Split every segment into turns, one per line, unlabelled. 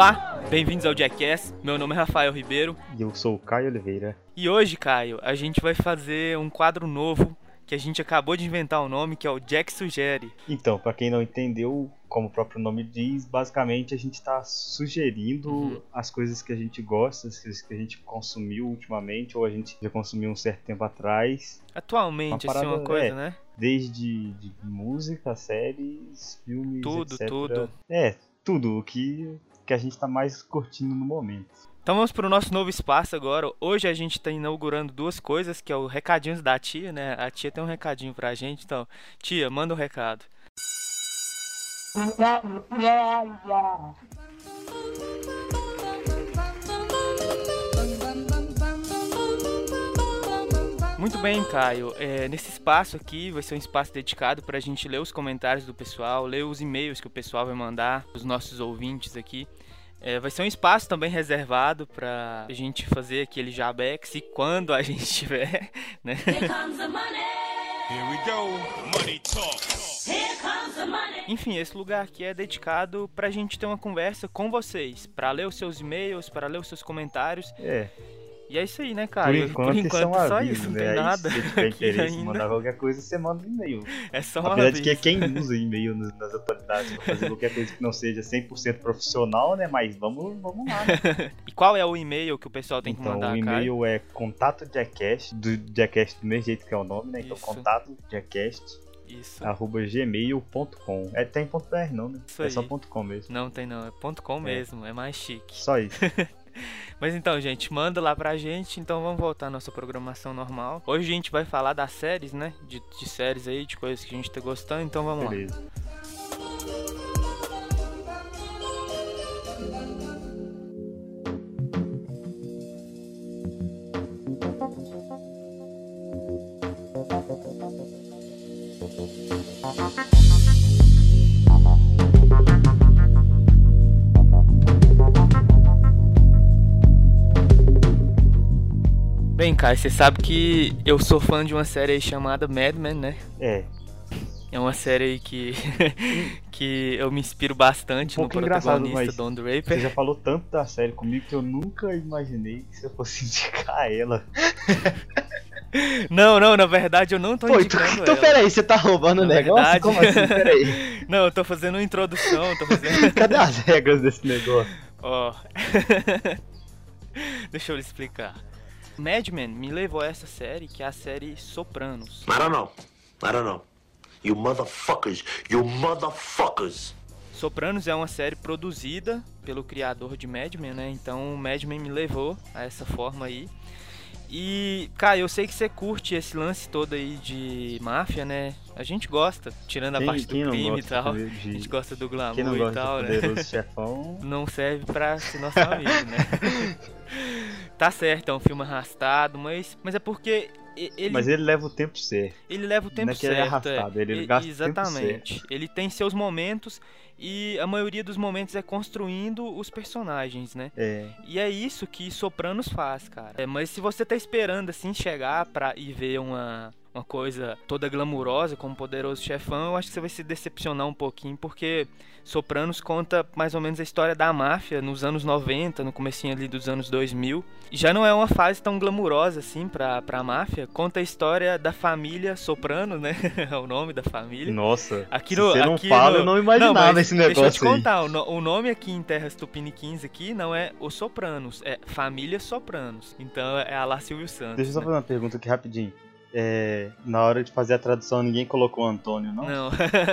Olá, bem-vindos ao Jackass. Meu nome é Rafael Ribeiro.
E eu sou o Caio Oliveira.
E hoje, Caio, a gente vai fazer um quadro novo que a gente acabou de inventar o um nome, que é o Jack Sugere.
Então, para quem não entendeu, como o próprio nome diz, basicamente a gente está sugerindo uhum. as coisas que a gente gosta, as coisas que a gente consumiu ultimamente, ou a gente já consumiu um certo tempo atrás.
Atualmente, uma, parada, assim, uma coisa,
é,
né?
Desde de música, séries, filmes,
tudo,
etc.
Tudo,
É, tudo o que, que a gente está mais curtindo no momento.
Então vamos para o nosso novo espaço agora. Hoje a gente está inaugurando duas coisas, que é o recadinhos da tia, né? A tia tem um recadinho para a gente, então, tia, manda um recado. Muito bem, Caio. É, nesse espaço aqui vai ser um espaço dedicado para a gente ler os comentários do pessoal, ler os e-mails que o pessoal vai mandar, os nossos ouvintes aqui. É, vai ser um espaço também reservado para a gente fazer aquele jabex e quando a gente tiver, né? Enfim, esse lugar aqui é dedicado para a gente ter uma conversa com vocês, para ler os seus e-mails, para ler os seus comentários.
É.
E é isso aí, né, cara? Por
enquanto,
Por enquanto
é
só isso, não
né?
tem
Aí,
nada.
Se tiver interesse
ainda.
mandar qualquer coisa, você manda um e-mail.
É só um
Apesar de que quem usa e-mail nas, atualidades pra fazer qualquer coisa que não seja 100% profissional, né? Mas vamos, vamos lá. Né?
E qual é o e-mail que o pessoal tem que
então,
mandar,
o
cara?
e-mail é contato Jackass, do Jackass do mesmo jeito que é o nome, né? Então,
Isso.
contato Jackass,
Isso.
arroba gmail.com. É, tem ponto .br não, né?
Isso
é
aí.
só ponto .com mesmo.
Não tem não, é ponto .com mesmo, é mais chique.
Só isso.
Mas então, gente, manda lá pra gente. Então vamos voltar à nossa programação normal. Hoje a gente vai falar das séries, né? De, de séries aí, de coisas que a gente tá gostando. Então vamos lá.
Beleza.
Bem, Kai, você sabe que eu sou fã de uma série aí chamada Mad Men, né?
É,
É uma série aí que, que eu me inspiro bastante
Um
no protagonista Don
você
Draper.
já falou tanto da série comigo que eu nunca imaginei que você fosse indicar ela.
Não, não, na verdade eu não tô
Pô, então,
indicando
então
ela.
peraí, você tá roubando o negócio?
verdade-
Como assim? Peraí.
Não, eu tô fazendo uma introdução, tô fazendo...
Cadê as regras desse negócio?
Ó. Deixa eu lhe explicar. Mad Men me levou a essa série, que é a série Sopranos.
I don't know. I don't know. You motherfuckers. You motherfuckers.
Sopranos é uma série produzida pelo criador de Mad Men, né? Então Mad Men me levou a essa forma aí. E, cara, eu sei que você curte esse lance todo aí de máfia, né? A gente gosta, tirando a
Quem,
parte do crime e tal.
de,
A gente gosta do glamour
quem não
e
gosta
tal,
de
né?
chefão?
Não serve pra ser nosso amigo, né? tá certo, é um filme arrastado, mas, mas é porque e- ele,
Mas ele leva o tempo certo.
ele leva o tempo
não é que ele é
certo.
arrastado, ele
E-
gasta
Exatamente. Ele tem seus momentos e a maioria dos momentos é construindo os personagens, né?
É,
E é isso que Sopranos faz, cara. É, mas se você tá esperando assim chegar pra ir ver uma uma coisa toda glamurosa como Poderoso Chefão, eu acho que você vai se decepcionar um pouquinho, porque Sopranos conta mais ou menos a história da máfia nos anos 90, no comecinho ali dos anos 2000. E já não é uma fase tão glamurosa assim pra, pra máfia. Conta a história da família Soprano, né? é o nome da família.
nossa.
Aqui
se
no-
você não fala,
no-
eu não imaginava
mas
esse
Deixa eu te
negócio aí.
contar, o, o nome aqui em Terras Tupiniquins aqui não é Os Sopranos, é Família Sopranos. Então é a La Silvio Santos.
Deixa eu só
né?
fazer uma pergunta aqui rapidinho. É, na hora de fazer a tradução, ninguém colocou Antônio, não?
Não.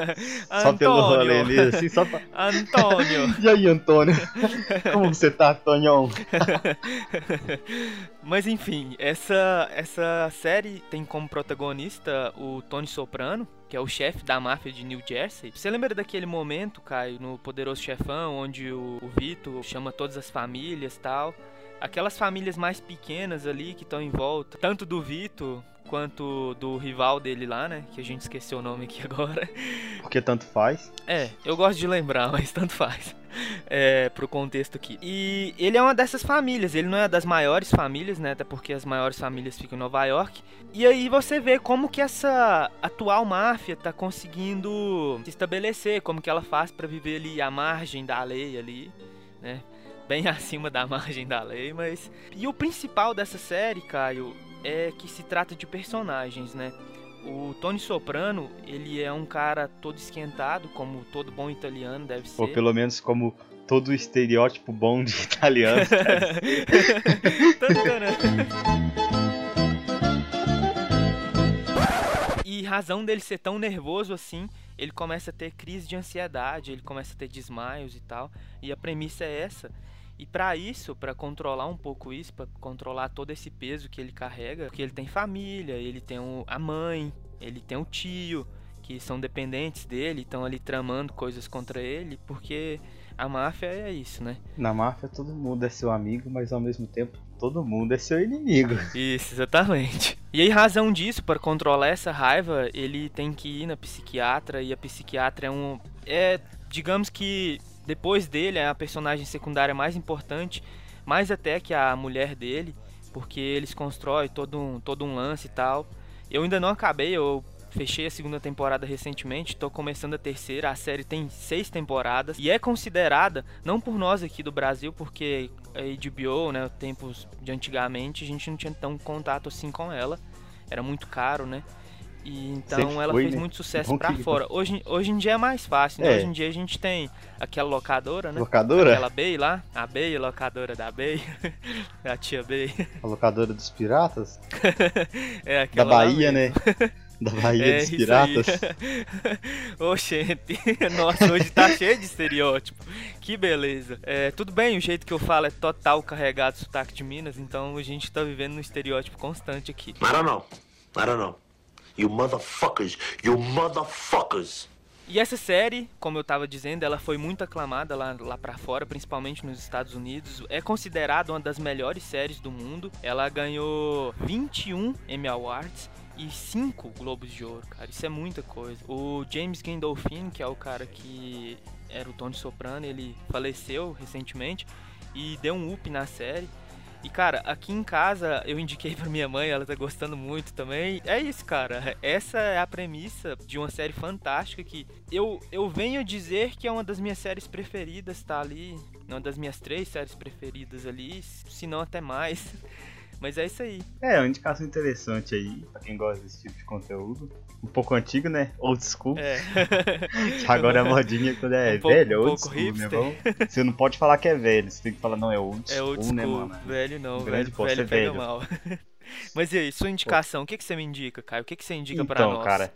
Só pelo rolê mesmo, assim, só pra...
Antônio.
E aí, Antônio? Como você tá, Antônio?
Mas enfim, essa, essa série tem como protagonista o Tony Soprano, que é o chefe da máfia de New Jersey. Você lembra daquele momento, Caio, no Poderoso Chefão, onde o, o Vito chama todas as famílias e tal? Aquelas famílias mais pequenas ali que estão em volta, tanto do Vito quanto do rival dele lá, né? Que a gente esqueceu o nome aqui agora.
Porque tanto faz.
É, eu gosto de lembrar, mas tanto faz. É, pro contexto aqui. E ele é uma dessas famílias, ele não é das maiores famílias, né? Até porque as maiores famílias ficam em Nova York. E aí você vê como que essa atual máfia tá conseguindo se estabelecer, como que ela faz pra viver ali à margem da lei ali, né? Bem acima da margem da lei, mas. E o principal dessa série, Caio, é que se trata de personagens, né? O Tony Soprano, ele é um cara todo esquentado, como todo bom italiano deve ser.
Ou pelo menos como todo estereótipo bom de italiano.
e razão dele ser tão nervoso assim, ele começa a ter crise de ansiedade, ele começa a ter desmaios e tal. E a premissa é essa. E para isso, para controlar um pouco isso, para controlar todo esse peso que ele carrega, porque ele tem família, ele tem a mãe, ele tem o tio, que são dependentes dele, estão ali tramando coisas contra ele, porque a máfia é isso, né?
Na máfia todo mundo é seu amigo, mas ao mesmo tempo todo mundo é seu inimigo.
Isso, exatamente. E aí, razão disso, para controlar essa raiva, ele tem que ir na psiquiatra, e a psiquiatra é um. É, digamos que depois dele é a personagem secundária mais importante, mais até que a mulher dele, porque eles constroem todo um, todo um lance e tal. Eu ainda não acabei, eu fechei a segunda temporada recentemente, estou começando a terceira. A série tem seis temporadas e é considerada, não por nós aqui do Brasil, porque a HBO, né, tempos de antigamente, a gente não tinha tão contato assim com ela. Era muito caro, né? E então Sempre ela foi, fez né? muito sucesso para fora. Hoje, hoje em dia é mais fácil, né? É. Hoje em dia a gente tem aquela locadora, né?
Locadora?
Aquela Bay lá, a Bay, locadora da Bay, a tia Bay.
A locadora dos piratas?
é aquela
Da Bahia, né? Da Bahia é, dos Piratas.
Ô, gente, nossa, hoje tá cheio de estereótipo. Que beleza. É, tudo bem, o jeito que eu falo é total carregado sotaque de Minas, então a gente tá vivendo um estereótipo constante aqui.
Know. I don't know. You motherfuckers. You motherfuckers.
E essa série, como eu estava dizendo, ela foi muito aclamada lá, lá para fora, principalmente nos Estados Unidos. É considerada uma das melhores séries do mundo. Ela ganhou 21 Emmy Awards e 5 Globos de Ouro, cara. Isso é muita coisa. O James Gandolfini, que é o cara que era o Tony Soprano, ele faleceu recentemente e deu um up na série. E cara, aqui em casa eu indiquei pra minha mãe, ela tá gostando muito também. É isso, cara. Essa é a premissa de uma série fantástica que eu, eu venho dizer que é uma das minhas séries preferidas, tá ali. Uma das minhas três séries preferidas ali, se não até mais. Mas é isso aí.
É, uma indicação interessante aí, pra quem gosta desse tipo de conteúdo. Um pouco antigo, né? Old school. É. agora é modinha quando é um velho, pouco, old um school, né? Vamos... Você não pode falar que é velho, você tem que falar, não, é old school,
é old
né,
school, né, mano? Velho não, velho, pô, velho, velho. mal. Mas e aí, sua indicação, o que, que você me indica, Caio? O que, que você indica
então,
pra nós?
Então, cara,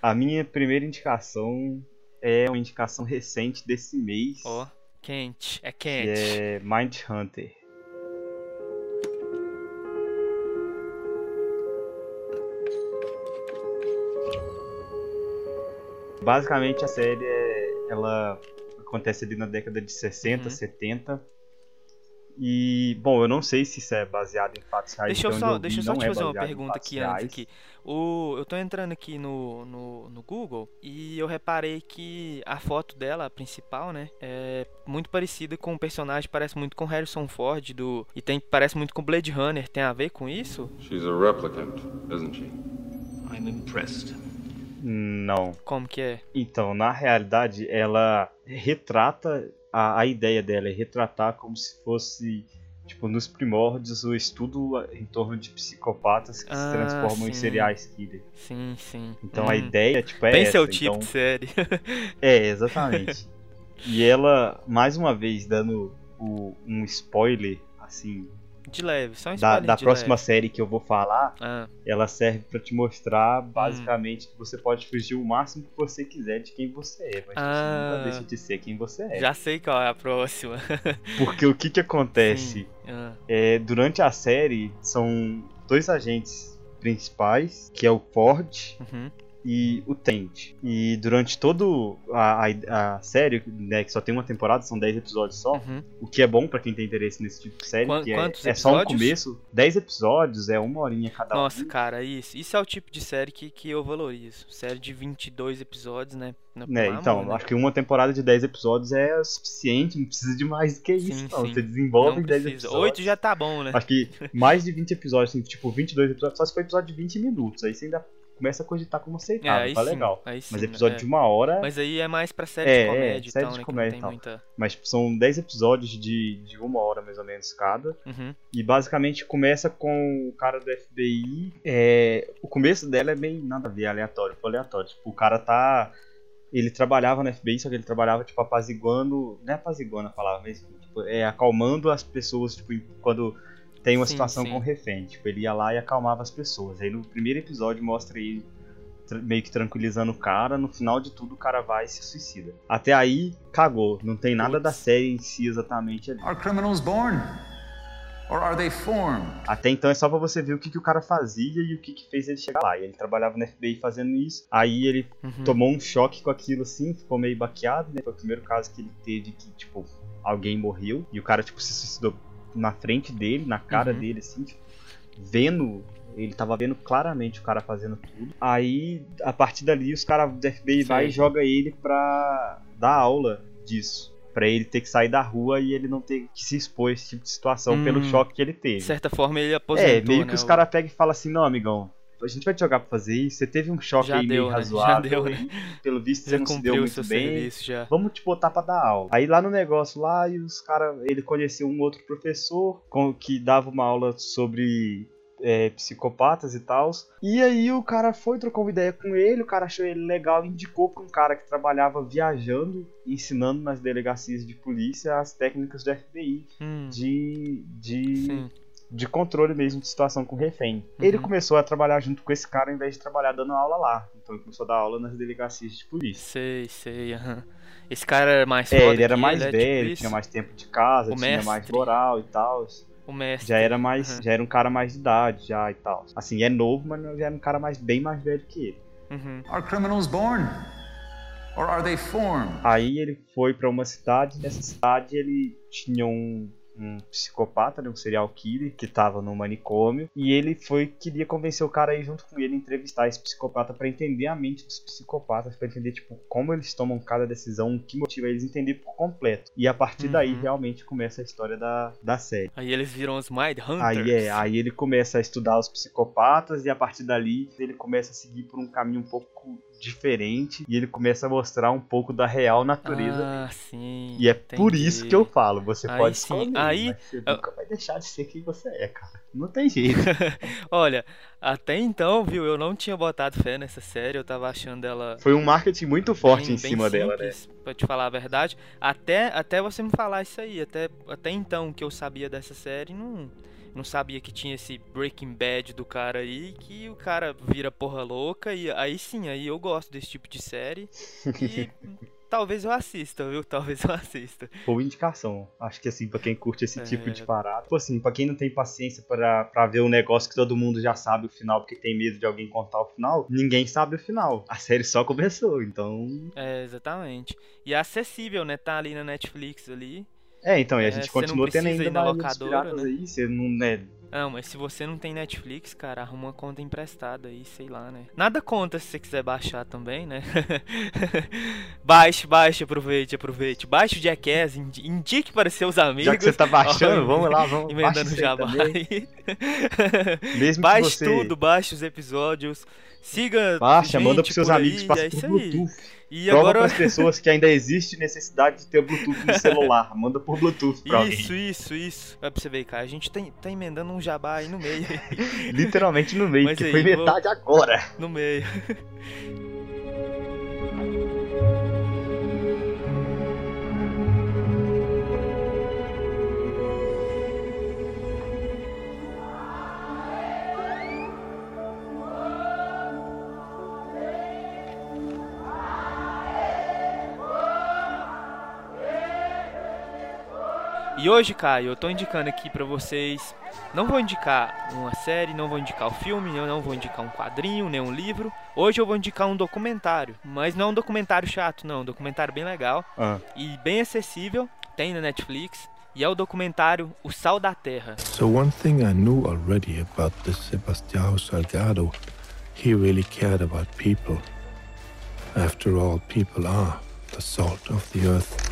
a minha primeira indicação é uma indicação recente desse mês.
Ó, oh, quente, é quente.
Que é Mind Hunter. Basicamente a série é, ela acontece ali na década de 60, uhum. 70. E, bom, eu não sei se isso é baseado em fatos reais.
Deixa eu
só,
eu deixa eu só te é fazer uma pergunta aqui reais. antes. Aqui. O, eu tô entrando aqui no, no, no, Google e eu reparei que a foto dela, a principal, né, é muito parecida com o um personagem, parece muito com Harrison Ford do e tem parece muito com Blade Runner. Tem a ver com isso?
She's a replicant, isn't she?
I'm impressed.
Não.
Como que é?
Então, na realidade, ela retrata a, a ideia dela é retratar como se fosse tipo nos primórdios o estudo em torno de psicopatas que ah, se transformam sim. em serial killer.
Sim, sim.
Então hum. a ideia tipo é
Bem
essa.
seu tipo
então...
de série.
é, exatamente. e ela mais uma vez dando o, um spoiler assim
de leve, só um
da, da próxima
leve.
série que eu vou falar,
ah.
ela serve para te mostrar basicamente hum. que você pode fugir o máximo que você quiser de quem você é, mas ah. você nunca deixa de ser quem você é.
Já sei qual é a próxima.
Porque o que que acontece? Ah. É, durante a série são dois agentes principais, que é o Ford
uhum
e o Tent. E durante todo a, a, a, série, né, que só tem uma temporada, são 10 episódios só,
uhum.
o que é bom para quem tem interesse nesse tipo de série,
Qu
que
é,
é, só um começo, 10 episódios, é uma horinha cada
Nossa,
um.
cara, isso, isso é o tipo de série que, que eu valorizo. Série de 22 episódios, né?
né então, amor, né? acho que uma temporada de 10 episódios é o suficiente, não precisa de mais do que isso, sim, não. Sim. Você desenvolve não em 10 episódios.
8 já tá bom, né?
Acho que mais de 20 episódios, assim, tipo 22 episódios, só se for episódio de 20 minutos, aí você ainda começa a cogitar como
É,
aceitável,
aí
tá
sim,
legal.
sim,
Mas episódio
é.
de uma hora, mas,
Mas aí é mais pra série
É,
de
é,
comédia
série
e tal,
de
né?
comédia e tal.
muita.
são 10 episódios de, de uma hora mais ou menos cada.
Uhum.
E basicamente começa com o cara do FBI. É, o começo dela é bem nada a ver, aleatório, foi aleatório. Tipo, o cara tá. Ele trabalhava no FBI, só que ele trabalhava, tipo, apaziguando. Não é apaziguando a palavra, mas tipo, é acalmando as pessoas, tipo, quando tem uma
Sim,
situação
sim.
com refém. Tipo, ele ia lá e acalmava as pessoas. Aí no primeiro episódio mostra ele meio que tranquilizando o cara, no final de tudo o cara vai e se suicida. Até aí, cagou. Não tem nada
Putz.
da série em si exatamente ali.
Are criminals born? Or are they formed?
Até então é só pra você ver o que, que o cara fazia e o que, que fez ele chegar lá. E ele trabalhava no FBI fazendo isso. Aí ele
Uhum.
tomou um choque com aquilo assim, ficou meio baqueado, né? Foi o primeiro caso que ele teve que, tipo, alguém morreu. E o cara, tipo, se suicidou na frente dele, na cara
Uhum.
dele, assim, tipo, vendo. Ele tava vendo claramente o cara fazendo tudo. Aí, a partir dali, os caras do FBI vai e joga ele pra dar aula disso. Pra ele ter que sair da rua e ele não ter que se expor a esse tipo de situação pelo
Hum.
choque que ele teve.
De certa forma ele aposentou,
É, meio que
né,
os
o-
caras pegam e falam assim, não, amigão, a gente vai te jogar pra fazer isso, você teve um choque
Já
aí
deu,
meio
né?
razoável,
Já deu,
aí, pelo visto você
Já
não se deu muito bem,
serviço já.
vamos te botar pra dar aula. Aí lá no negócio lá, e os caras, ele conheceu um outro professor com, que dava uma aula sobre é, psicopatas e tal. E aí o cara foi, trocou uma ideia com ele, o cara achou ele legal e indicou pra um cara que trabalhava viajando, ensinando nas delegacias de polícia as técnicas do FBI
Hum,
de, de,
sim.
De controle mesmo de situação com refém. Ele
Uhum.
começou a trabalhar junto com esse cara ao invés de trabalhar dando aula lá. Então ele começou a dar aula nas delegacias de polícia.
Sei, sei, aham. Esse cara era mais
É, ele era
que
mais
é tipo
velho,
isso?
tinha mais tempo de casa,
O
tinha mais
mestre.
moral e tal.
O mestre.
Já era mais,
Uhum.
já era um cara mais de idade já e tal. Assim, é novo, mas já era um cara mais bem mais velho que ele.
Uhum.
Are criminals born? Or are they formed?
Aí ele foi pra uma cidade, nessa cidade ele tinha um, um psicopata, né, um serial killer que tava no manicômio, e ele foi queria convencer o cara aí junto com ele entrevistar esse psicopata pra entender a mente dos psicopatas, pra entender tipo como eles tomam cada decisão, o que motiva eles a entender por completo. E a partir daí
Uhum.
realmente começa a história da, da série.
Aí eles viram os Mind Hunters.
Aí é, aí ele começa a estudar os psicopatas e a partir dali ele começa a seguir por um caminho um pouco diferente e ele começa a mostrar um pouco da real natureza.
Ah, sim.
E é por
entendi.
isso que eu falo, você
Aí
pode
sim, aí-
você nunca vai deixar de ser quem você é, cara. Não tem jeito.
Olha, até então, viu, eu não tinha botado fé nessa série, eu tava achando ela
Foi um marketing muito forte
bem,
em cima
bem
dela, né?
simples, Pra te falar a verdade. Até, até você me falar isso aí. Até, até então que eu sabia dessa série, não, não sabia que tinha esse Breaking Bad do cara aí, que o cara vira porra louca. E aí sim, aí eu gosto desse tipo de série. E talvez eu assista, viu? Talvez eu assista.
Boa indicação. Acho que assim, pra quem curte esse
É.
tipo de parada. Tipo assim, pra quem não tem paciência pra, pra ver um negócio que todo mundo já sabe o final, porque tem medo de alguém contar o final, ninguém sabe o final. A série só começou, então.
É, exatamente. E é acessível, né? Tá ali na Netflix ali.
É, então, e a
É,
gente
não
continua tendo ainda mais
locadora, né?
aí. Você não, né?
Não, mas se você não tem Netflix, cara, arruma uma conta emprestada aí, sei lá, né? Nada conta se você quiser baixar também, né? baixe, baixe, aproveite, aproveite. Baixe o Jackass, indi- indique para seus amigos.
Já que você tá baixando,
Ó,
vamos lá, vamos
Emendando o jabá aí.
Mesmo
baixe
você
tudo, baixe os episódios. Siga.
baixa,
gente
manda pros seus
por aí,
amigos, passa
é
por. Bluetooth.
E
Prova
agora.
pras pessoas que ainda existe necessidade de ter Bluetooth no celular. Manda por Bluetooth pra
Isso,
alguém.
isso, isso. Vai pra você ver, cara. A gente tá, tá emendando um jabá aí no meio.
Literalmente no meio,
Mas
que
aí,
foi
vou-
metade agora.
no meio. E hoje, Caio, eu tô indicando aqui pra vocês. Não vou indicar uma série, não vou indicar o filme, eu não vou indicar um quadrinho, nem um livro. Hoje eu vou indicar um documentário, mas não é um documentário chato, não, um documentário bem legal
Ah,
e bem acessível, tem na Netflix, e é o documentário O Sal da Terra.
So one thing I knew already about this Sebastião Salgado, he really cared about people. After all, people are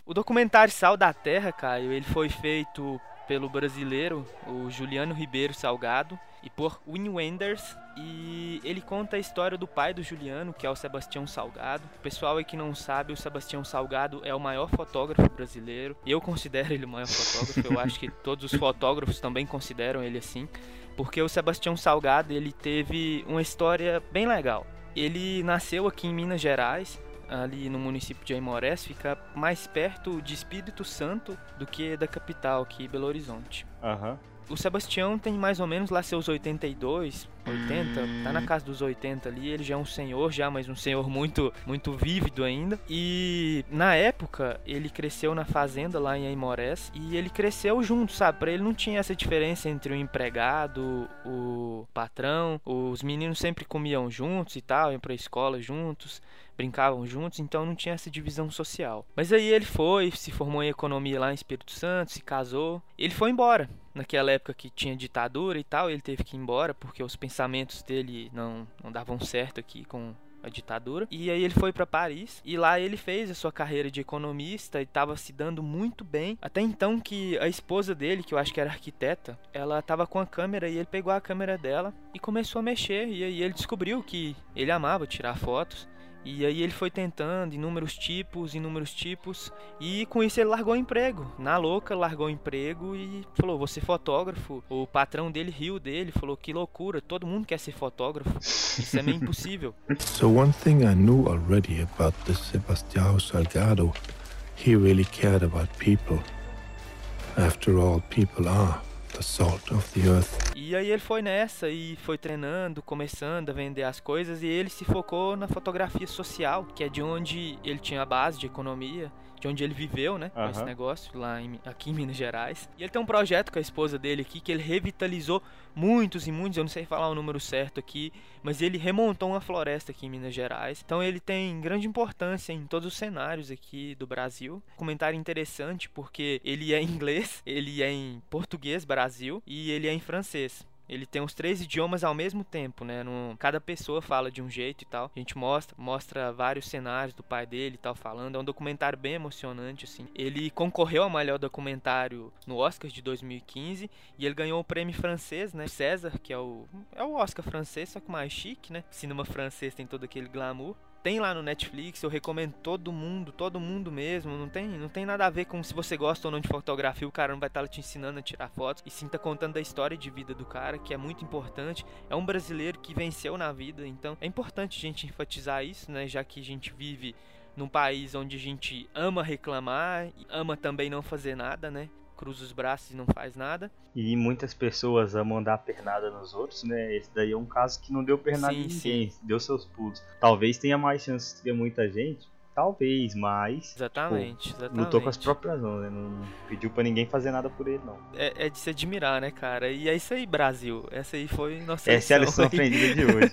O documentário Sal da Terra, Caio, ele foi feito pelo brasileiro, o Juliano Ribeiro Salgado, e por Wim Wenders. E ele conta a história do pai do Juliano, que é o Sebastião Salgado. O pessoal aí que não sabe, o Sebastião Salgado é o maior fotógrafo brasileiro. Eu considero ele o maior fotógrafo, eu acho que todos os fotógrafos também consideram ele assim. Porque o Sebastião Salgado, ele teve uma história bem legal. Ele nasceu aqui em Minas Gerais, ali no município de Aimorés, fica mais perto de Espírito Santo do que da capital aqui, Belo Horizonte.
Aham.
O Sebastião tem mais ou menos lá seus 82, 80, tá na casa dos 80 ali, ele já é um senhor já, mas um senhor muito muito vívido ainda. E na época, ele cresceu na fazenda lá em Aimorés e ele cresceu junto, sabe? Para ele não tinha essa diferença entre o empregado, o patrão, os meninos sempre comiam juntos e tal, iam pra escola juntos brincavam juntos, então não tinha essa divisão social. Mas aí ele foi, se formou em economia lá em Espírito Santo, se casou. Ele foi embora. Naquela época que tinha ditadura e tal, ele teve que ir embora porque os pensamentos dele não, não davam certo aqui com a ditadura. E aí ele foi para Paris e lá ele fez a sua carreira de economista e estava se dando muito bem. Até então que a esposa dele, que eu acho que era arquiteta, ela estava com a câmera e ele pegou a câmera dela e começou a mexer. E aí ele descobriu que ele amava tirar fotos. E aí ele foi tentando inúmeros tipos, inúmeros tipos, e com isso ele largou o emprego. Na louca, largou o emprego e falou: "Vou ser fotógrafo". O patrão dele riu dele, falou: "Que loucura, todo mundo quer ser fotógrafo. Isso é meio impossível".
So one thing I knew already about this Sebastião Salgado, he really cared about people. After all, people are the salt of the earth.
E aí ele foi nessa e foi treinando, começando a vender as coisas e ele se focou na fotografia social, que é de onde ele tinha a base de economia, de onde ele viveu, né, com esse negócio lá em, aqui em Minas Gerais. E ele tem um projeto com a esposa dele aqui que ele revitalizou muitos e muitos, eu não sei falar o número certo aqui, mas ele remontou uma floresta aqui em Minas Gerais. Então ele tem grande importância em todos os cenários aqui do Brasil. Comentário interessante porque ele é em inglês, ele é em português Brasil e ele é em francês. Ele tem os três idiomas ao mesmo tempo, né? No- cada pessoa fala de um jeito e tal. A gente mostra, mostra vários cenários do pai dele e tal falando. É um documentário bem emocionante, assim. Ele concorreu ao melhor documentário no Oscar de 2015 e ele ganhou o prêmio francês, né? César, que é o é o Oscar francês, só que mais chique, né? Cinema francês tem todo aquele glamour. Tem lá no Netflix, eu recomendo todo mundo, todo mundo mesmo. Não tem, não tem nada a ver com se você gosta ou não de fotografia, o cara não vai estar te ensinando a tirar fotos. E sim tá contando da história de vida do cara, que é muito importante. É um brasileiro que venceu na vida, então é importante a gente enfatizar isso, né? Já que a gente vive num país onde a gente ama reclamar, ama também não fazer nada, né? Cruza os braços e não faz nada.
E muitas pessoas amam dar pernada nos outros, né? Esse daí é um caso que não deu pernada
Sim,
em ninguém, deu seus pulos. Talvez tenha mais chance de ter muita gente, talvez, mas
Exatamente, exatamente.
lutou com as próprias mãos, né? Não pediu pra ninguém fazer nada por ele, não.
É, é de se admirar, né, cara? E é isso aí, Brasil. Essa aí foi nossa
Essa é a lição aprendida de hoje.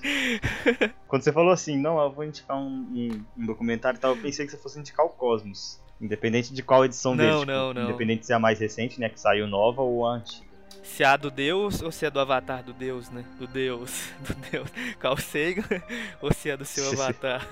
Quando você falou assim, não, eu vou indicar um, um- um documentário e tal, eu pensei que você fosse indicar o Cosmos. Independente de qual edição
Não,
dele. tipo,
não, não.
Independente se é a mais recente, né? Que saiu nova ou a antiga.
Se é a do Deus ou se é do avatar do Deus, né? Do Deus, do Deus. Carl Sagan ou se é do seu avatar.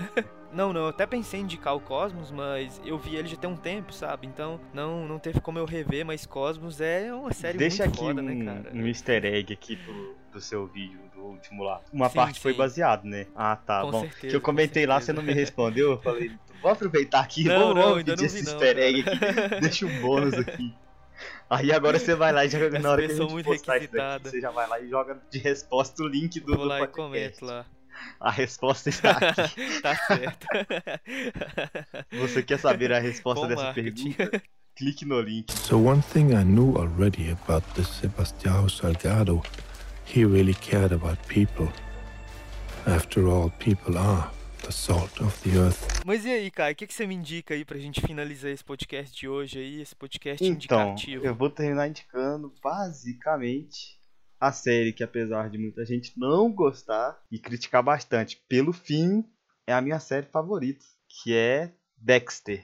Não, não, eu até pensei em indicar o Cosmos, mas eu vi ele já tem um tempo, sabe? Então não, não teve como eu rever, mas Cosmos é uma série
Deixa
muito
aqui
foda,
um,
né, cara?
um easter egg aqui do, do seu vídeo, do último lá. Uma
Sim,
parte foi
sim.
baseado, né? Ah, tá,
Com
bom.
certeza,
que eu
com
comentei lá, você não me respondeu. Eu falei, vou aproveitar aqui,
Não,
vamos,
não, ainda
pedir esse
não,
easter egg
cara.
aqui. Deixa um bônus aqui. Aí agora você vai lá e joga na hora que a gente postar isso daqui, você já vai lá e joga de resposta o link do,
Vou
do
lá e
podcast.
comento lá.
A resposta está aqui.
tá certo.
Você quer saber a resposta
Bom
dessa
marketing.
pergunta? Clique no link.
So one thing I knew already about this Sebastião Salgado, he really cared about people. After all, people are the salt of the earth.
Mas e aí, cara, o que, que você me indica aí pra gente finalizar esse podcast de hoje aí, esse podcast
Então,
indicativo?
eu vou terminar indicando basicamente a série que apesar de muita gente não gostar e criticar bastante pelo fim, é a minha série favorita, que é Dexter.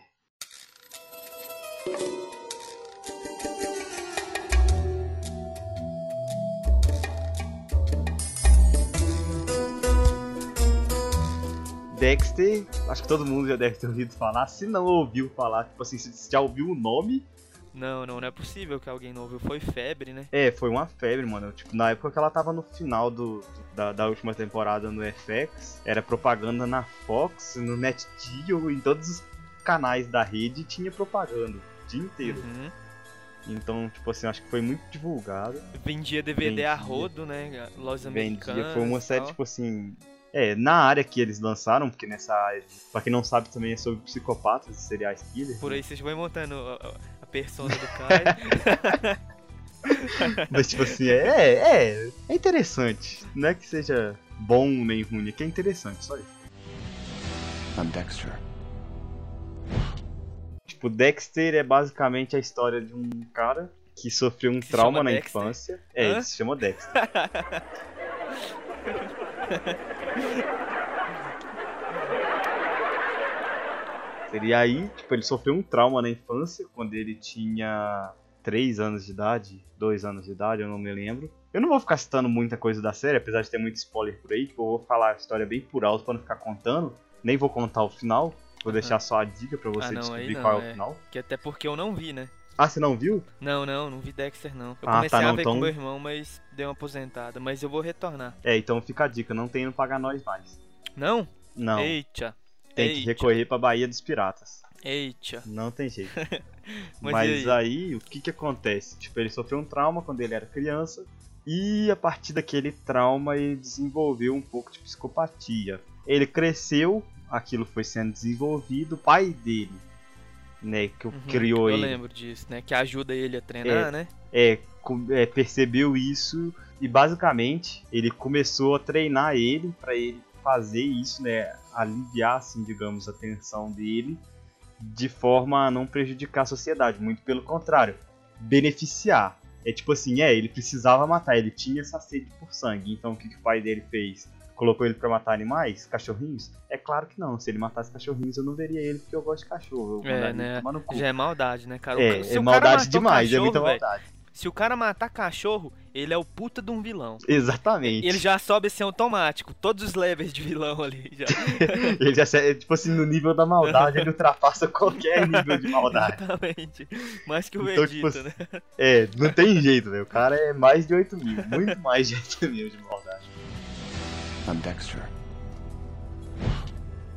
Dexter, acho que todo mundo já deve ter ouvido falar. Se não ouviu falar, tipo assim, se já ouviu o nome,
Não, não, não é possível que alguém não ouviu. Foi febre, né?
É, foi uma febre, mano. Tipo, na época que ela tava no final do, da, da última temporada no FX, era propaganda na Fox, no NetGeo, em todos os canais da rede tinha propaganda o dia inteiro.
Uhum.
Então, tipo assim, acho que foi muito divulgado.
Vendia DVD a
Vendia.
rodo, né? Lojas americanas.
Vendia, foi uma série, tipo assim. É, na área que eles lançaram, porque nessa área, pra quem não sabe também é sobre psicopatas e serial killers.
Por aí vocês vão montando a, a- a persona do Caio.
Mas, tipo assim, é, é, é interessante. Não é que seja bom nem ruim, é que é interessante, só isso.
I'm Dexter.
Tipo, Dexter é basicamente a história de um cara que sofreu um
Que
trauma na
Dexter?
infância. É,
Hã?
ele se chama Dexter. E aí, tipo, ele sofreu um trauma na infância quando ele tinha 3 anos de idade, 2 anos de idade, eu não me lembro. Eu não vou ficar citando muita coisa da série, apesar de ter muito spoiler por aí, tipo, eu vou falar a história bem por alto pra não ficar contando. Nem vou contar o final, vou deixar só a dica pra você
Ah, não,
descobrir
não,
qual é
é.
o final.
que até porque eu não vi, né?
Ah, você não viu?
Não, não, não vi Dexter, não. Eu
Ah,
comecei
tá,
a
não,
ver
então-
com meu irmão, mas deu uma aposentada. Mas eu vou retornar.
É, então fica a dica, não tem no Pagar Nós mais.
Não?
Não,
Eita.
Tem que
eita,
recorrer pra Bahia dos Piratas.
Eita.
Não tem jeito.
Mas
Mas,
e
aí? o que que acontece? Tipo, ele sofreu um trauma quando ele era criança e a partir daquele trauma ele desenvolveu um pouco de psicopatia. Ele cresceu, aquilo foi sendo desenvolvido, o pai dele, né, que
Uhum,
criou
eu
ele,
lembro disso, né? Que ajuda ele a treinar,
É.
né?
é, é, percebeu isso e basicamente ele começou a treinar ele pra ele fazer isso, né, aliviar assim, digamos, a tensão dele de forma a não prejudicar a sociedade, muito pelo contrário, beneficiar. É tipo assim, é, ele precisava matar, ele tinha essa sede por sangue, então o que, que o pai dele fez? Colocou ele pra matar animais, cachorrinhos? É claro que não, se ele matasse cachorrinhos eu não veria ele porque eu gosto de cachorro,
É, né? Já é maldade, né, cara?
É, é maldade demais, é
cachorro,
muita
velho,
maldade.
Se o cara matar cachorro, ele é o puta de um vilão.
Exatamente.
Ele já sobe assim automático, todos os levels de vilão ali. Já.
Ele já, se- tipo assim, no nível da maldade, ele ultrapassa qualquer nível de maldade.
Exatamente. Mais que o
Então,
Vegeta,
tipo,
né?
É, não tem jeito, velho. O cara é mais de 8 mil, muito mais de 8 mil de maldade.
I'm Dexter.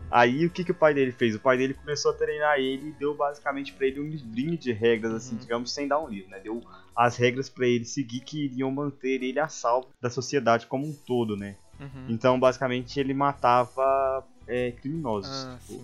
Aí o que, que o pai dele fez? O pai dele começou a treinar ele e deu basicamente pra ele um livrinho de regras, assim,
Uhum.
digamos, sem dar um livro, né? Deu as regras pra ele seguir que iriam manter ele a salvo da sociedade como um todo, né?
Uhum.
Então, basicamente, ele matava é, criminosos.
Ah,
tipo.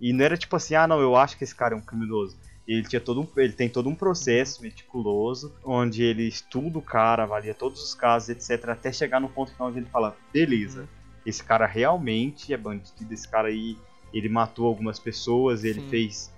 E não era tipo assim, ah não, eu acho que esse cara é um criminoso. Ele tinha todo um, ele tem todo um processo meticuloso, onde ele estuda o cara, avalia todos os casos, etc, até chegar no ponto final onde ele fala, beleza,
Uhum.
esse cara realmente é bandido, esse cara aí, ele matou algumas pessoas, ele
Sim.
fez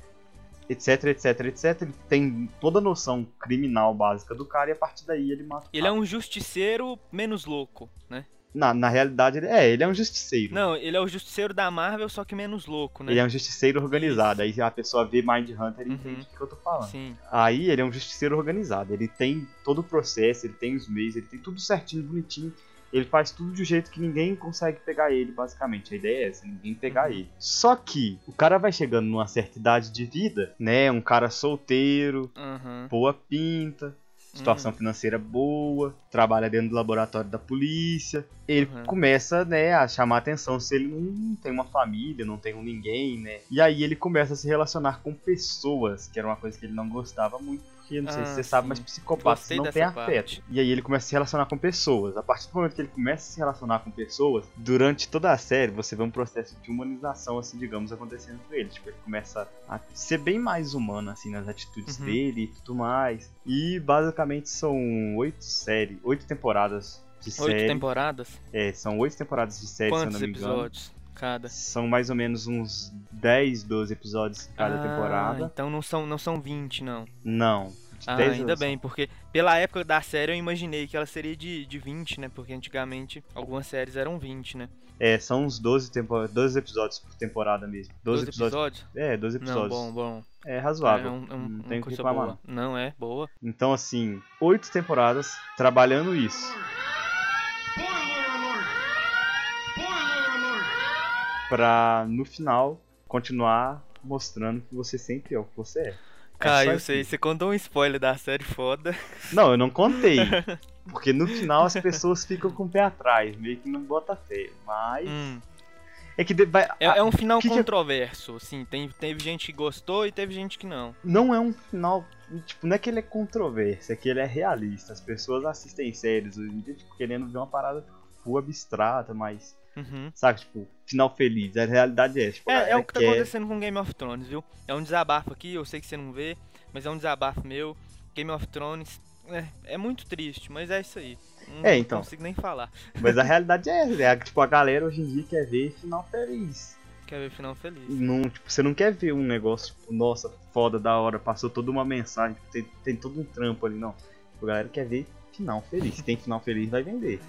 etc, etc, etc. Ele tem toda a noção criminal básica do cara e a partir daí ele mata
Ele é um justiceiro menos louco, né?
na, na realidade, ele, é, ele é um justiceiro.
Não, ele é o justiceiro da Marvel, só que menos louco, né?
Ele é um justiceiro organizado. Aí a pessoa vê Mind Hunter e
Uhum.
entende o que eu tô falando.
Sim.
Aí ele é um justiceiro organizado. Ele tem todo o processo, ele tem os meios, ele tem tudo certinho, bonitinho. Ele faz tudo de um jeito que ninguém consegue pegar ele, basicamente. A ideia é essa, ninguém pegar
Uhum.
ele. Só que o cara vai chegando numa certa idade de vida, né? Um cara solteiro,
Aham.
boa pinta, situação financeira boa, trabalha dentro do laboratório da polícia. Ele
Uhum.
começa, né, a chamar atenção se ele não tem uma família, não tem um ninguém, né? E aí ele começa a se relacionar com pessoas, que era uma coisa que ele não gostava muito, porque não sei se
Ah,
você sabe,
sim.
mas psicopatas
Gostei
não tem
parte.
afeto. E aí ele começa a se relacionar com pessoas. A partir do momento que ele começa a se relacionar com pessoas, durante toda a série você vê um processo de humanização, assim, digamos, acontecendo com ele. Tipo, ele começa a ser bem mais humano, assim, nas atitudes
Uhum.
dele e tudo mais. E basicamente são oito séries, oito temporadas de
Oito
série.
temporadas?
É, são oito temporadas de série, se eu
Quantos
não me engano.
episódios cada?
São mais ou menos uns 10, 12 episódios cada
Ah,
temporada.
Então não são, não são 20, não.
Não.
Ah,
10
ainda bem, porque pela época da série eu imaginei que ela seria de, de 20, né? Porque antigamente algumas séries eram 20, né?
É, são uns 12, tempo... 12 episódios por temporada mesmo. 12,
12
episódios. É, 12
Não,
episódios.
bom, bom.
É razoável.
É um, é um-
não tem que reclamar.
boa. Não, é boa.
Então, assim, oito temporadas trabalhando isso. Pra no final continuar mostrando que você sempre é o que você é.
Eu sei, você contou um spoiler da série foda.
Não, eu não contei. Porque no final as pessoas ficam com o pé atrás, meio que não bota fé. Mas.
Hum.
É que vai-
É, é um final
que que-
controverso, assim. Tem, teve gente que gostou e teve gente que não.
não é um final. Tipo, não é que ele é controverso, é que ele é realista. As pessoas assistem séries hoje em dia, tipo, querendo ver uma parada full abstrata, mas.
Uhum.
Sabe, tipo, final feliz. A realidade é, tipo, a
É, é o que tá
quer-
acontecendo com Game of Thrones, viu? É um desabafo aqui, eu sei que você não vê, mas é um desabafo meu. Game of Thrones é, é muito triste, mas é isso aí. Não
É, então.
consigo nem falar.
Mas a realidade é essa, é, tipo, a galera hoje em dia quer ver final feliz.
Quer ver final feliz.
Não, tipo, você não quer ver um negócio, tipo, nossa, foda, da hora, passou toda uma mensagem, tem, tem todo um trampo ali, não. Tipo, a galera quer ver final feliz. Se tem final feliz, vai vender.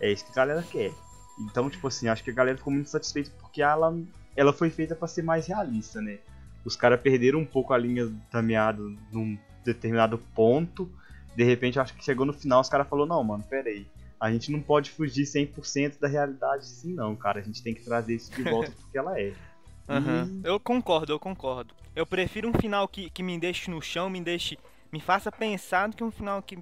É isso que a galera quer. Então, tipo assim, acho que a galera ficou muito satisfeita porque ela, ela foi feita pra ser mais realista, né? Os caras perderam um pouco a linha da meada num determinado ponto. De repente, acho que chegou no final, os caras falaram, não, mano, pera aí. A gente não pode fugir 100% da realidade assim, não, cara. A gente tem que trazer isso de volta porque ela é.
Aham.
Hum.
Eu concordo, eu concordo. Eu prefiro um final que, que me deixe no chão, me deixe. Me faça pensar do que um final que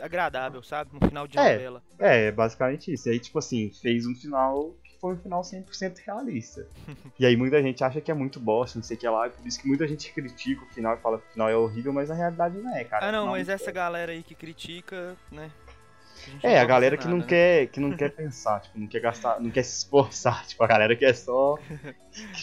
agradável, sabe? Um final de
É.
novela.
É, é basicamente isso. E aí, tipo assim, fez um final que foi um final 100% realista. e aí muita gente acha que é muito bosta, não sei o que lá, por isso que muita gente critica o final e fala que o final é horrível, mas na realidade não é, cara.
Ah, não, mas
não
essa
é.
galera aí que critica, né?
É, a
pode
galera que não
né?
quer, que não quer pensar, tipo, não quer gastar, não quer se esforçar, tipo, a galera que é só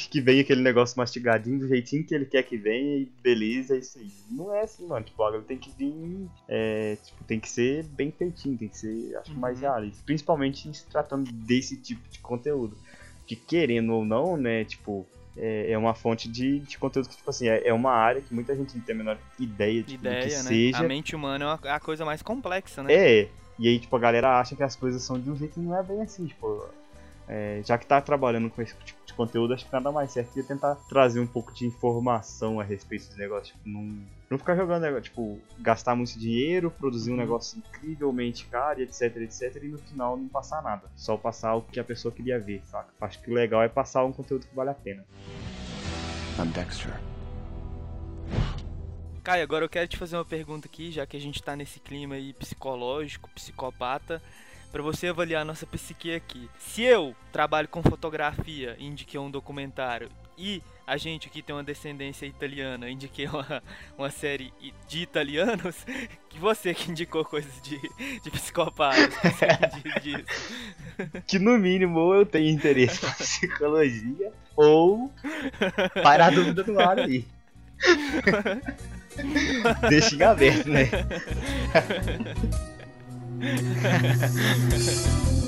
que vem aquele negócio mastigadinho do jeitinho que ele quer que venha e beleza, é isso aí. Não é assim, mano, tipo, agora tem que vir, é, tipo, tem que ser bem feitinho, tem que ser, acho que mais
Uhum.
realista, principalmente se tratando desse tipo de conteúdo. Que querendo ou não, né, tipo, é, é uma fonte de, de conteúdo que, tipo assim, é, é uma área que muita gente não tem a menor ideia, tipo, do que
Ideia, né?
seja.
A mente humana é é a coisa mais complexa, né?
É, e aí, tipo, a galera acha que as coisas são de um jeito e não é bem assim, tipo. é, já que tá trabalhando com esse tipo de conteúdo, acho que nada mais certo que tentar trazer um pouco de informação a respeito dos negócios. Tipo, não, não ficar jogando negócio, tipo, gastar muito dinheiro, produzir um
Uhum.
negócio incrivelmente caro, e etc, etc, e no final não passar nada. Só passar o que a pessoa queria ver, saca? Acho que o legal é passar um conteúdo que vale a pena.
I'm Dexter.
Caio, agora eu quero te fazer uma pergunta aqui, já que a gente tá nesse clima aí psicológico, psicopata, pra você avaliar a nossa psique aqui. Se eu trabalho com fotografia indiquei um documentário e a gente aqui tem uma descendência italiana, indiquei uma, uma série de italianos, que você que indicou coisas de, de psicopatas, que?
Que no mínimo ou eu tenho interesse na psicologia, ou para a dúvida no ar aí. Deixa em aberto, né?